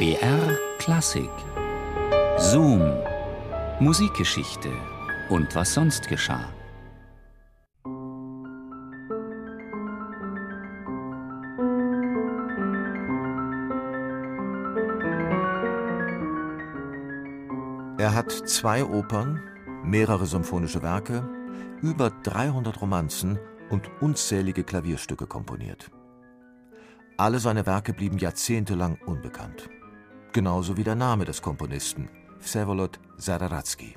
BR Klassik Zoom Musikgeschichte und was sonst geschah. Er hat zwei Opern, mehrere symphonische Werke, über 300 Romanzen und unzählige Klavierstücke komponiert. Alle seine Werke blieben jahrzehntelang unbekannt. Genauso wie der Name des Komponisten, Vsevolod Sadaratsky.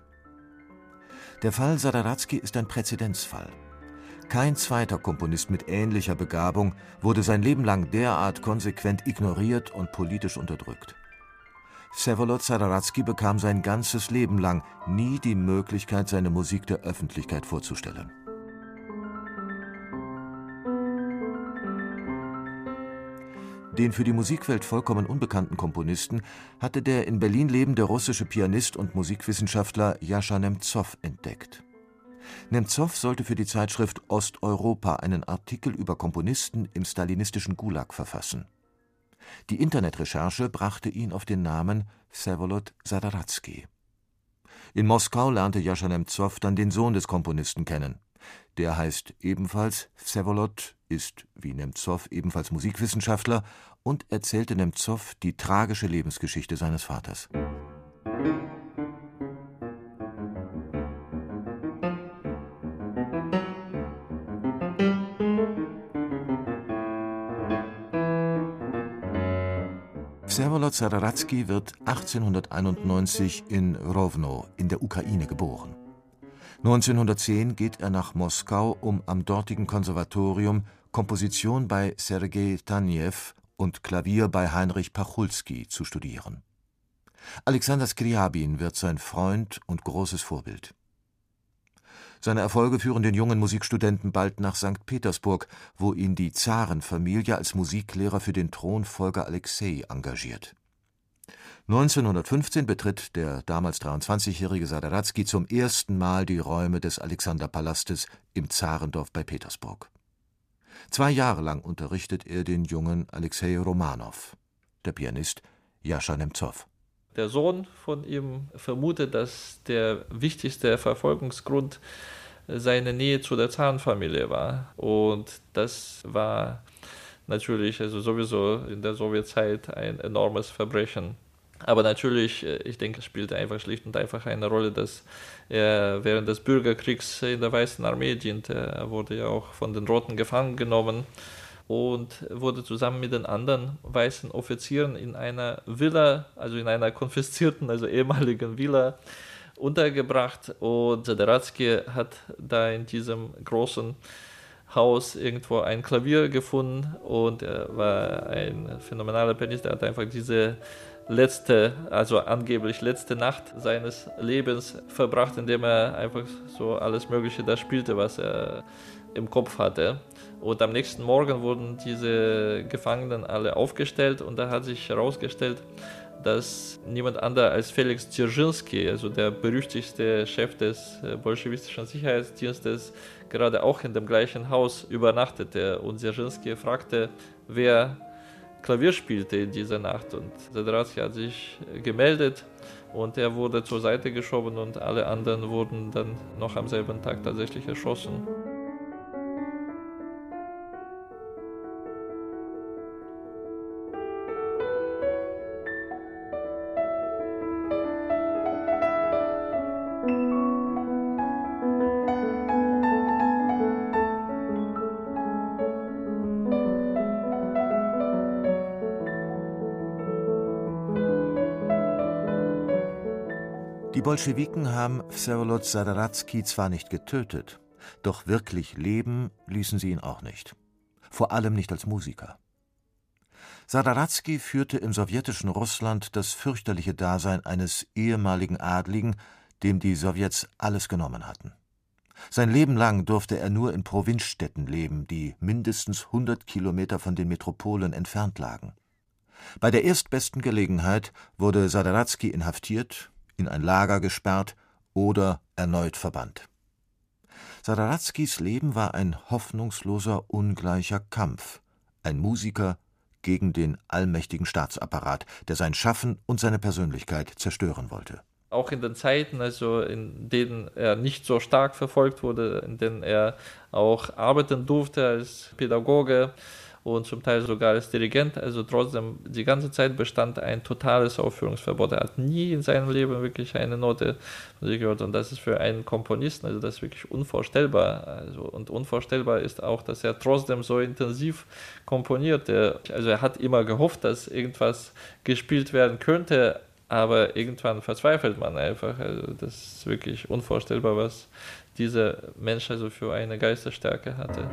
Der Fall Sadaratsky ist ein Präzedenzfall. Kein zweiter Komponist mit ähnlicher Begabung wurde sein Leben lang derart konsequent ignoriert und politisch unterdrückt. Vsevolod Sadaratsky bekam sein ganzes Leben lang nie die Möglichkeit, seine Musik der Öffentlichkeit vorzustellen. Den für die Musikwelt vollkommen unbekannten Komponisten hatte der in Berlin lebende russische Pianist und Musikwissenschaftler Jascha Nemzow entdeckt. Nemzow sollte für die Zeitschrift Osteuropa einen Artikel über Komponisten im stalinistischen Gulag verfassen. Die Internetrecherche brachte ihn auf den Namen Vsevolod Sadaratsky. In Moskau lernte Jascha Nemzow dann den Sohn des Komponisten kennen. Der heißt ebenfalls Vsevolod, ist wie Nemzow ebenfalls Musikwissenschaftler und erzählte Nemzow die tragische Lebensgeschichte seines Vaters. Vsevolod Sadaratsky wird 1891 in Rovno in der Ukraine geboren. 1910 geht er nach Moskau, um am dortigen Konservatorium Komposition bei Sergei Tanejew und Klavier bei Heinrich Pachulski zu studieren. Alexander Skriabin wird sein Freund und großes Vorbild. Seine Erfolge führen den jungen Musikstudenten bald nach St. Petersburg, wo ihn die Zarenfamilie als Musiklehrer für den Thronfolger Alexei engagiert 1915 betritt der damals 23-jährige Sadaratsky zum ersten Mal die Räume des Alexanderpalastes im Zarendorf bei Petersburg. Zwei Jahre lang unterrichtet er den jungen Alexei Romanow. Der Pianist Jascha Nemzow. Der Sohn von ihm vermutet, dass der wichtigste Verfolgungsgrund seine Nähe zu der Zarenfamilie war. Und das war natürlich also sowieso in der Sowjetzeit ein enormes Verbrechen. Aber natürlich, äh, ich denke, es spielte einfach schlicht und einfach eine Rolle, dass er während des Bürgerkriegs in der Weißen Armee diente. Er wurde ja auch von den Roten gefangen genommen und wurde zusammen mit den anderen weißen Offizieren in einer Villa, also in einer konfiszierten, also ehemaligen Villa, untergebracht. Und Zadaratsky hat da in diesem großen Haus irgendwo ein Klavier gefunden und er war ein phänomenaler Pianist. Er hat einfach diese letzte, also angeblich letzte Nacht seines Lebens verbracht, indem er einfach so alles Mögliche da spielte, was er im Kopf hatte. Und am nächsten Morgen wurden diese Gefangenen alle aufgestellt und da hat sich herausgestellt, dass niemand anderer als Felix Dzerzhinsky, also der berüchtigste Chef des äh, bolschewistischen Sicherheitsdienstes, gerade auch in dem gleichen Haus übernachtete. Und Dzerzhinsky fragte, wer Klavier spielte in dieser Nacht und Zadaratsky hat sich gemeldet und er wurde zur Seite geschoben und alle anderen wurden dann noch am selben Tag tatsächlich erschossen. Bolschewiken haben Vsevolod Sadaratsky zwar nicht getötet, doch wirklich leben ließen sie ihn auch nicht. Vor allem nicht als Musiker. Sadaratsky führte im sowjetischen Russland das fürchterliche Dasein eines ehemaligen Adligen, dem die Sowjets alles genommen hatten. Sein Leben lang durfte er nur in Provinzstädten leben, die mindestens 100 Kilometer von den Metropolen entfernt lagen. Bei der erstbesten Gelegenheit wurde Sadaratsky inhaftiert in ein Lager gesperrt oder erneut verbannt. Sadaratskys Leben war ein hoffnungsloser, ungleicher Kampf, ein Musiker gegen den allmächtigen Staatsapparat, der sein Schaffen und seine Persönlichkeit zerstören wollte. Auch in den Zeiten, also in denen er nicht so stark verfolgt wurde, in denen er auch arbeiten durfte als Pädagoge, und zum Teil sogar als Dirigent. Also trotzdem, die ganze Zeit bestand ein totales Aufführungsverbot. Er hat nie in seinem Leben wirklich eine Note gehört und das ist für einen Komponisten, also das ist wirklich unvorstellbar. Also, und unvorstellbar ist auch, dass er trotzdem so intensiv komponiert. Also er hat immer gehofft, dass irgendwas gespielt werden könnte, aber irgendwann verzweifelt man einfach. Also das ist wirklich unvorstellbar, was dieser Mensch also für eine Geisterstärke hatte.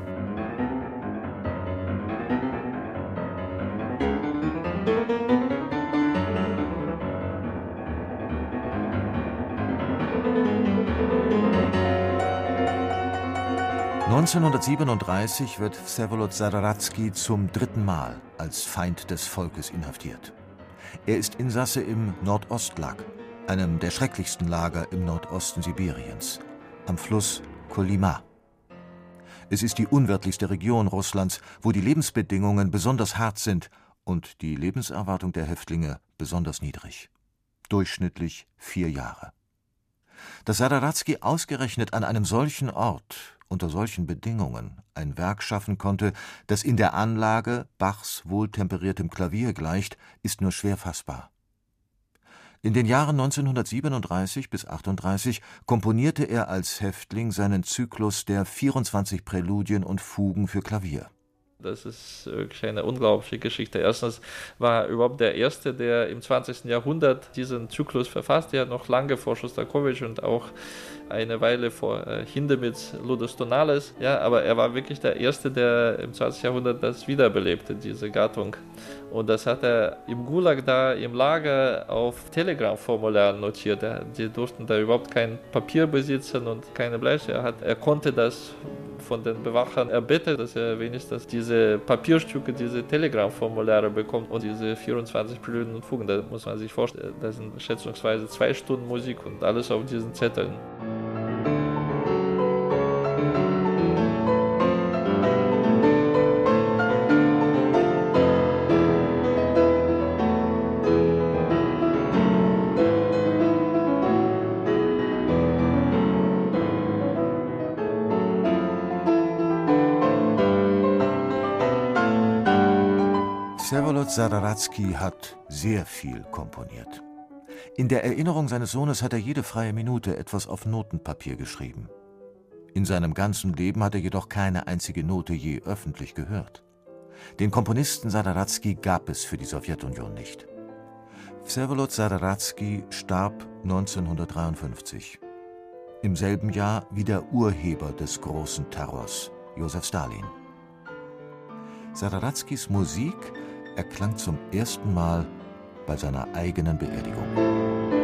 1937 wird Vsevolod Sadaratsky zum dritten Mal als Feind des Volkes inhaftiert. Er ist Insasse im Nordostlag, einem der schrecklichsten Lager im Nordosten Sibiriens, am Fluss Kolyma. Es ist die unwirtlichste Region Russlands, wo die Lebensbedingungen besonders hart sind und die Lebenserwartung der Häftlinge besonders niedrig. Durchschnittlich vier Jahre. Dass Sadaratsky ausgerechnet an einem solchen Ort unter solchen Bedingungen ein Werk schaffen konnte, das in der Anlage Bachs wohltemperiertem Klavier gleicht, ist nur schwer fassbar. In den Jahren 1937 bis 38 komponierte er als Häftling seinen Zyklus der 24 Präludien und Fugen für Klavier das ist wirklich eine unglaubliche Geschichte. Erstens war er überhaupt der Erste, der im 20. Jahrhundert diesen Zyklus verfasst. Er noch lange vor Schostakowitsch und auch eine Weile vor äh, Hindemiths Ludus Tonales. Ja, aber er war wirklich der Erste, der im 20. Jahrhundert das wiederbelebte, diese Gattung. Und das hat er im Gulag da im Lager auf Telegram-Formularen notiert. Die durften da überhaupt kein Papier besitzen und keine Bleiche. Er, hat, er konnte das von den Bewachern erbitten, dass er wenigstens diese Papierstücke, diese Telegram-Formulare bekommt und diese 24 Preluden und Fugen. Da muss man sich vorstellen, das sind schätzungsweise zwei Stunden Musik und alles auf diesen Zetteln. Vsevolod Sadaratsky hat sehr viel komponiert. In der Erinnerung seines Sohnes hat er jede freie Minute etwas auf Notenpapier geschrieben. In seinem ganzen Leben hat er jedoch keine einzige Note je öffentlich gehört. Den Komponisten Sadaratsky gab es für die Sowjetunion nicht. Vsevolod Sadaratsky starb 1953, im selben Jahr wie der Urheber des großen Terrors, Josef Stalin. Sadaratskys Musik erklang zum ersten Mal bei seiner eigenen Beerdigung.